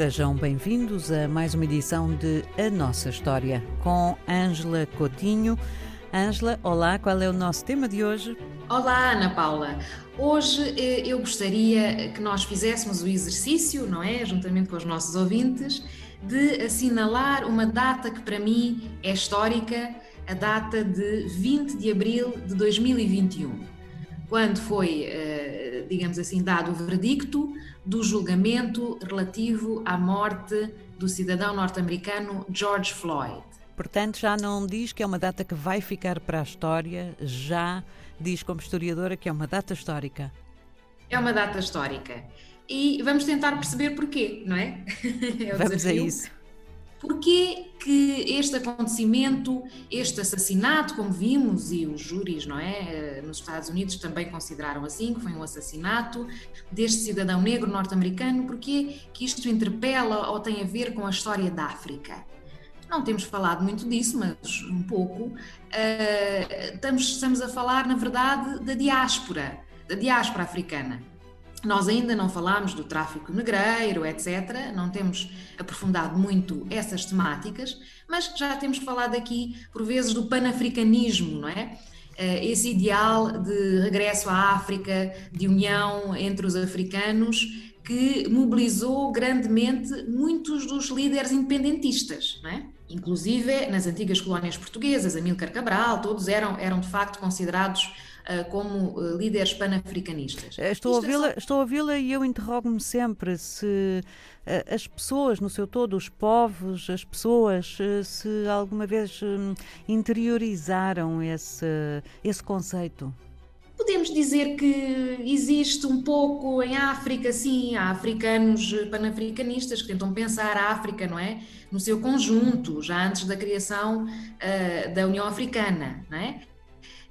Sejam bem-vindos a mais uma edição de A Nossa História com Ângela Coutinho. Ângela, olá, qual é o nosso tema de hoje? Olá, Ana Paula. Hoje eh, eu gostaria que nós fizéssemos o exercício, não é? Juntamente com os nossos ouvintes, de assinalar uma data que para mim é histórica, a data de 20 de abril de 2021, quando foi, eh, digamos assim, dado o veredicto do julgamento relativo à morte do cidadão norte-americano George Floyd. Portanto, já não diz que é uma data que vai ficar para a história, já diz como historiadora que é uma data histórica. É uma data histórica. E vamos tentar perceber porquê, não é? é vamos desafio. a isso. Porquê que este acontecimento, este assassinato, como vimos, e os júris, não é, eh, nos Estados Unidos também consideraram assim, que foi um assassinato deste cidadão negro norte-americano, porquê que isto interpela ou tem a ver com a história da África? Não temos falado muito disso, mas um pouco. Uh, estamos, estamos a falar, na verdade, da diáspora, da diáspora africana. Nós ainda não falámos do tráfico negreiro, etc. Não temos aprofundado muito essas temáticas, mas já temos falado aqui, por vezes, do panafricanismo, não é? Eh, esse ideal de regresso à África, de união entre os africanos, que mobilizou grandemente muitos dos líderes independentistas, não é? inclusive nas antigas colónias portuguesas, Amílcar Cabral, todos eram, eram de facto considerados como uh, líderes panafricanistas. Eh, estou a ouvi-la é só... e eu interrogo-me sempre se uh, as pessoas, no seu todo, os povos, as pessoas, se alguma vez hum, interiorizaram esse, esse conceito. Podemos dizer que existe um pouco em África, sim, há africanos panafricanistas que tentam pensar a África, não é? No seu conjunto, já antes da criação uh, da União Africana, não é?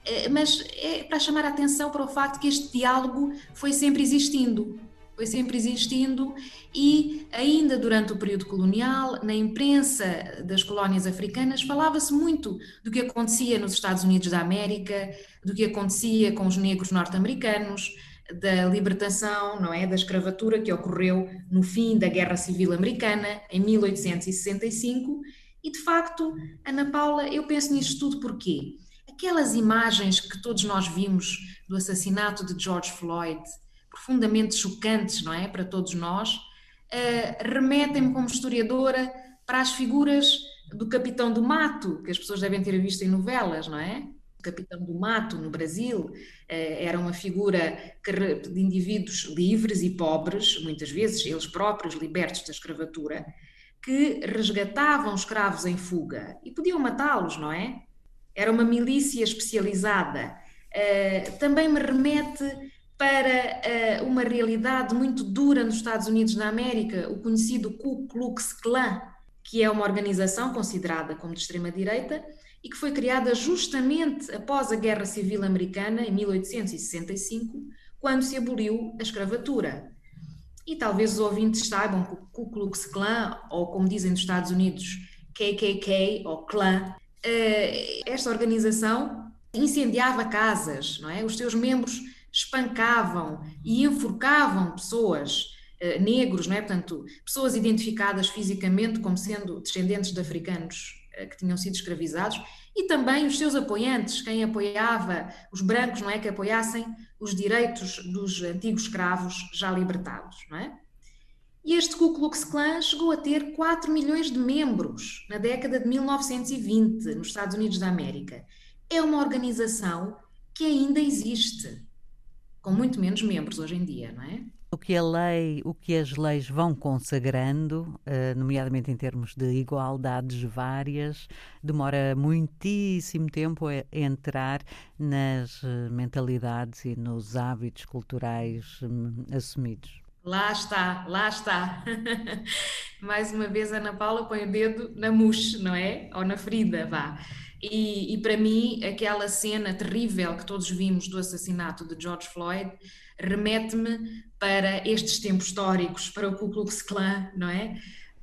Eh, mas é para chamar a atenção para o facto que este diálogo foi sempre existindo, foi sempre existindo e ainda durante o período colonial, na imprensa das colónias africanas, falava-se muito do que acontecia nos Estados Unidos da América, do que acontecia com os negros norte-americanos, da libertação, não é, da escravatura que ocorreu no fim da Guerra Civil Americana em 1865. E de facto, Ana Paula, eu penso nisto tudo porquê? Aquelas imagens que todos nós vimos do assassinato de George Floyd, profundamente chocantes, não é, para todos nós, uh, remetem-me como historiadora para as figuras do Capitão do Mato, que as pessoas devem ter visto em novelas, não é? O Capitão do Mato, no Brasil, uh, era uma figura de indivíduos livres e pobres, muitas vezes eles próprios libertos da escravatura, que resgatavam escravos em fuga e podiam matá-los, não é? Era uma milícia especializada. Uh, também me remete para uh, uma realidade muito dura nos Estados Unidos da América, o conhecido Ku Klux Klan, que é uma organização considerada como de extrema-direita e que foi criada justamente após a Guerra Civil Americana, em 1865, quando se aboliu a escravatura. E talvez os ouvintes saibam que o Ku Klux Klan, ou como dizem nos Estados Unidos, KKK, ou Klan, esta organização incendiava casas, não é? Os seus membros espancavam e enforcavam pessoas, uh, negros, não é? Portanto, pessoas identificadas fisicamente como sendo descendentes de africanos uh, que tinham sido escravizados e também os seus apoiantes, quem apoiava os brancos, não é? Que apoiassem os direitos dos antigos escravos já libertados, não é? E este Ku Klux Klan chegou a ter 4 milhões de membros na década de 1920 nos Estados Unidos da América. É uma organização que ainda existe com muito menos membros hoje em dia, não é? O que a lei, o que as leis vão consagrando, eh, nomeadamente em termos de igualdades várias, demora muitíssimo tempo a entrar nas eh, mentalidades e nos hábitos culturais hum, assumidos. Lá está, lá está. Mais uma vez, Ana Paula põe o dedo na mousse, não é? Ou na ferida, vá. E, e, para mim, aquela cena terrível que todos vimos do assassinato de George Floyd remete-me para estes tempos históricos, para o Ku Klux Klan, não é?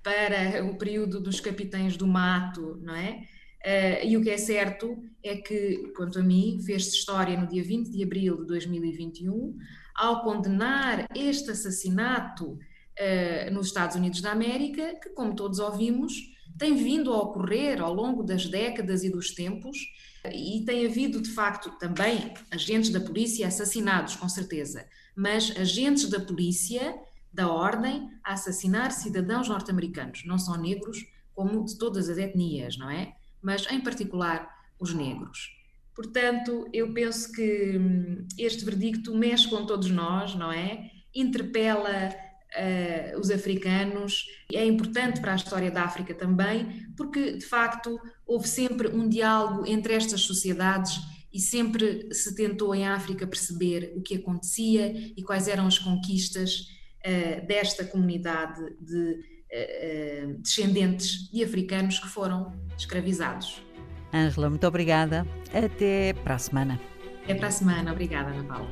Para o período dos capitães do mato, não é? Uh, e o que é certo é que, quanto a mim, fez-se história no dia 20 de abril de 2021, ao condenar este assassinato uh, nos Estados Unidos da América, que, como todos ouvimos, tem vindo a ocorrer ao longo das décadas e dos tempos, e tem havido, de facto, também agentes da polícia assassinados, com certeza, mas agentes da polícia, da ordem, a assassinar cidadãos norte-americanos, não só negros, como de todas as etnias, não é? Mas, em particular, os negros. Portanto, eu penso que hum, este verdicto mexe com todos nós, não é? Interpela uh, os africanos, é importante para a história da África também, porque de facto houve sempre um diálogo entre estas sociedades e sempre se tentou em África perceber o que acontecia e quais eram as conquistas uh, desta comunidade de descendentes de africanos que foram escravizados. Ângela, muito obrigada. Até para a semana. Até para a semana. Obrigada, Ana Paula.